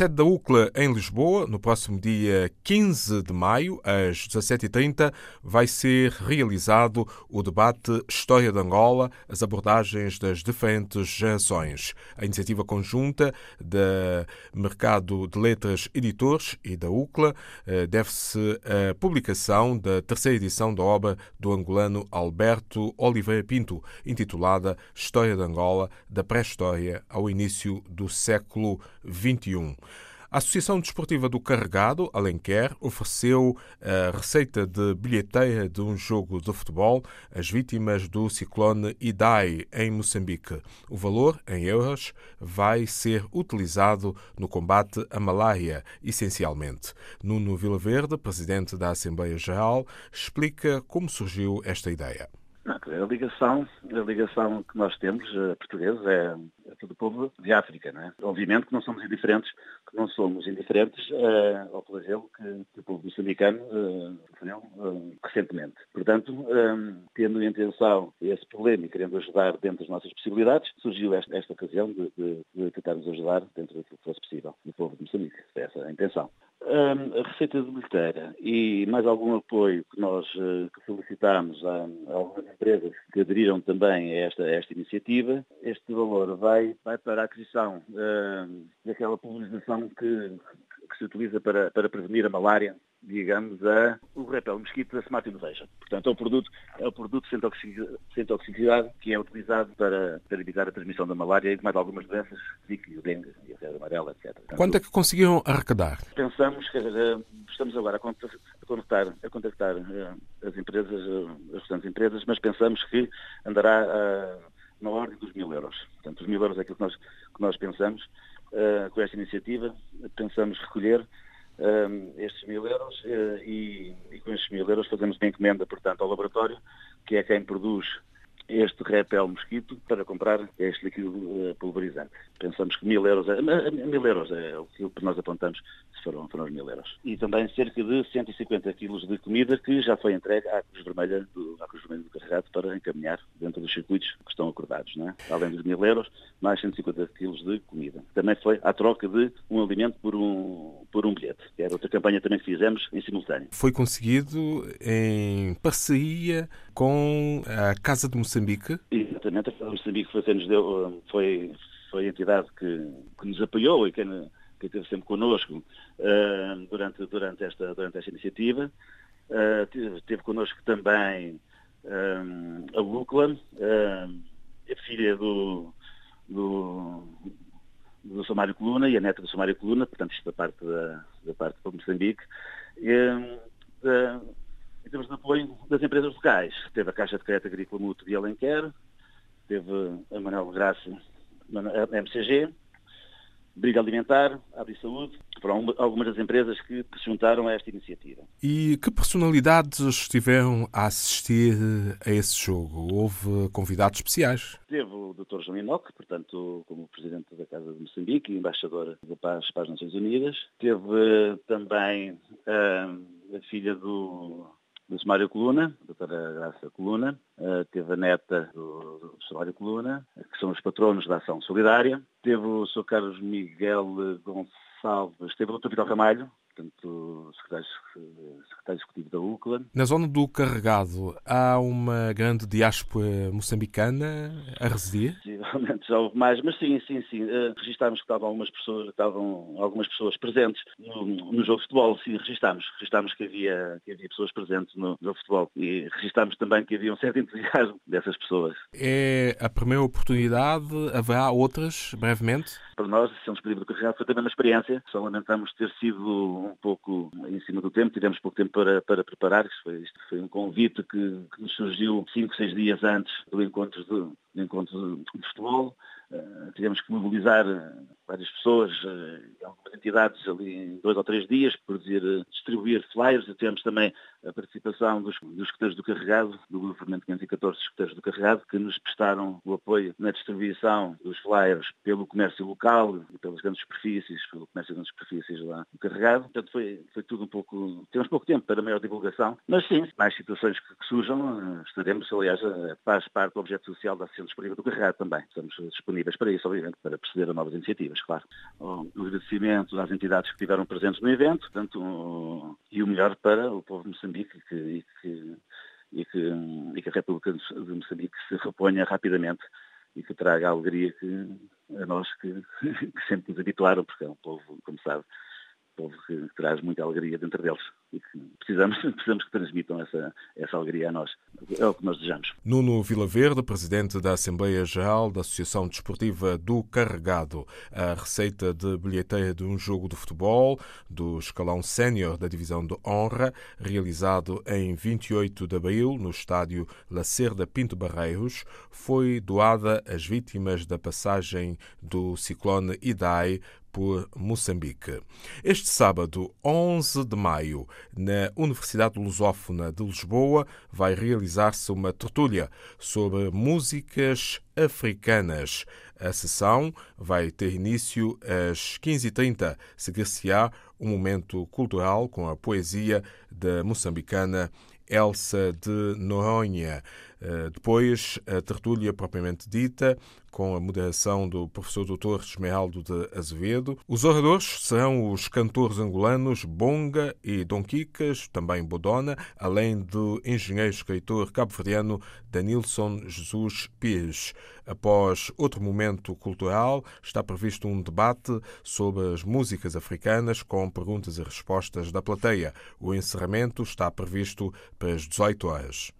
sede da UCLA, em Lisboa, no próximo dia 15 de maio, às 17h30, vai ser realizado o debate História de Angola, as abordagens das diferentes gerações. A iniciativa conjunta da Mercado de Letras Editores e da UCLA eh, deve-se à publicação da terceira edição da obra do angolano Alberto Oliveira Pinto, intitulada História de Angola, da pré-história ao início do século XXI. A Associação Desportiva do Carregado, Alenquer, ofereceu a receita de bilheteira de um jogo de futebol às vítimas do ciclone Idai, em Moçambique. O valor, em euros, vai ser utilizado no combate à malária, essencialmente. Nuno Vilaverde, presidente da Assembleia Geral, explica como surgiu esta ideia. A ligação, a ligação que nós temos, uh, portugueses, é, é todo o povo de África, não é? Obviamente que não somos indiferentes, que não somos indiferentes uh, ao flagelo que, que o povo moçambicano uh, sofreu uh, recentemente. Portanto, um, tendo em atenção esse problema e querendo ajudar dentro das nossas possibilidades, surgiu esta, esta ocasião de, de, de tentarmos ajudar dentro daquilo que fosse possível do povo de Moçambique. Essa é a intenção. Um, a receita de bilheteira e mais algum apoio que nós uh, que solicitámos a, a, algumas empresas que aderiram também a esta, a esta iniciativa, este valor vai, vai para a aquisição uh, daquela pulverização que, que se utiliza para, para prevenir a malária digamos, a, o repel mosquito da Smart Innovation. Portanto, é o produto, é o produto sem toxicidade que é utilizado para, para evitar a transmissão da malária e mais algumas doenças, zika, o dengue a febre amarela, etc. Portanto, Quanto é que conseguiram arrecadar? Pensamos, que estamos agora a contactar, a contactar eh, as empresas, eh, as restantes empresas, mas pensamos que andará uh, na ordem dos mil euros. Portanto, os mil euros é aquilo que nós, que nós pensamos uh, com esta iniciativa. Pensamos recolher um, estes mil euros uh, e, e, com estes mil euros fazemos uma encomenda, portanto, ao laboratório, que é quem produz este repel mosquito para comprar este líquido uh, pulverizante. Pensamos que mil euros é, mil euros é o que nós apontamos se foram, foram os mil euros. E também cerca de 150 quilos de comida que já foi entregue à Cruz Vermelha do, à Cruz Vermelha do Carregado para encaminhar dentro dos circuitos que estão acordados. Não é? Além dos mil euros, mais 150 quilos de comida. Também foi à troca de um alimento por um, por um bilhete, que era outra campanha também que fizemos em simultâneo. Foi conseguido em parceria com a Casa de Moçambique? Exatamente, a Casa de Moçambique foi, deu, foi, foi a entidade que, que nos apoiou e quem, que esteve sempre connosco uh, durante, durante, esta, durante esta iniciativa. Uh, teve, connosco também um, a Lúcula, uh, a filha do, do, do Samário Coluna e a neta do Samário Coluna, portanto isto da parte da, da parte de Moçambique. E, em termos de apoio das empresas locais, teve a Caixa de Crédito Agrícola Mútuo de Alenquer, teve a Manuel Graça, a MCG, Briga Alimentar, Abre Saúde, foram algumas das empresas que se juntaram a esta iniciativa. E que personalidades estiveram a assistir a esse jogo? Houve convidados especiais? Teve o Dr. João Inoc, portanto, como Presidente da Casa de Moçambique e Embaixador da Paz para as Nações Unidas. Teve também uh, a filha do do Sumário Coluna, a doutora Graça Coluna, uh, teve a neta do, do Sumário Coluna, que são os patronos da Ação Solidária, teve o Sr. Carlos Miguel Gonçalves, teve o Dr. Vitor Ramalho, portanto, secretário, secretário executivo da UCLA. Na zona do Carregado, há uma grande diáspora moçambicana a residir? Possivelmente já houve mais, mas sim, sim, sim. Uh, registámos que estavam algumas pessoas, estavam algumas pessoas presentes no, no jogo de futebol, sim, registámos. Registámos que havia, que havia pessoas presentes no jogo de futebol e registámos também que havia um certo entusiasmo dessas pessoas. É a primeira oportunidade, haverá outras brevemente? Para nós, se nos período do Carregado, foi também uma experiência. Só lamentamos ter sido um pouco em cima do tempo, tivemos pouco tempo para, para preparar, isto foi, isto foi um convite que, que nos surgiu cinco, seis dias antes do encontro de, do encontro de futebol. Uh, tivemos que mobilizar eh, várias pessoas, uh, algumas entidades ali em dois ou três dias, produzir, distribuir flyers, tivemos também a participação dos, dos escuteiros do carregado, do movimento 514 escuteiros do carregado, que nos prestaram o apoio na distribuição dos flyers pelo comércio local e pelas grandes superfícies, pelo comércio de grandes superfícies lá do carregado. Portanto, foi, foi tudo um pouco... Temos pouco tempo para maior divulgação, mas sim, mais situações que, que surjam, estaremos, aliás, faz parte do objeto social da Associação Disponível do Carregado também. Estamos disponíveis para isso, obviamente, para proceder a novas iniciativas, claro. O agradecimento às entidades que estiveram presentes no evento, portanto, e o melhor para o povo de Moçambique que, e, que, e, que, e que a República de Moçambique se reponha rapidamente e que traga a alegria que, a nós que, que sempre nos habituaram, porque é um povo, como sabe, povo que traz muita alegria dentro deles e que precisamos, precisamos que transmitam essa, essa alegria a nós. É o que nós desejamos. Nuno Vilaverde, presidente da Assembleia Geral da Associação Desportiva do Carregado. A receita de bilheteira de um jogo de futebol do escalão sénior da Divisão de Honra, realizado em 28 de abril no estádio Lacerda Pinto Barreiros, foi doada às vítimas da passagem do ciclone Idai por Moçambique. Este sábado, 11 de maio, na Universidade Lusófona de Lisboa, vai realizar-se uma tertúlia sobre músicas africanas. A sessão vai ter início às 15h30. Seguir-se-á um momento cultural com a poesia da moçambicana Elsa de Noronha. Eh, depois, a tertúlia propriamente dita, com a moderação do professor Dr. Esmeraldo de Azevedo. Os oradores serão os cantores angolanos Bonga e Dom Quicas, também Bodona, além do engenheiro escritor cabo-verdiano Danilson Jesus Pires. Após outro momento cultural, está previsto um debate sobre as músicas africanas com perguntas e respostas da plateia. O encerramento está previsto para as 18 horas.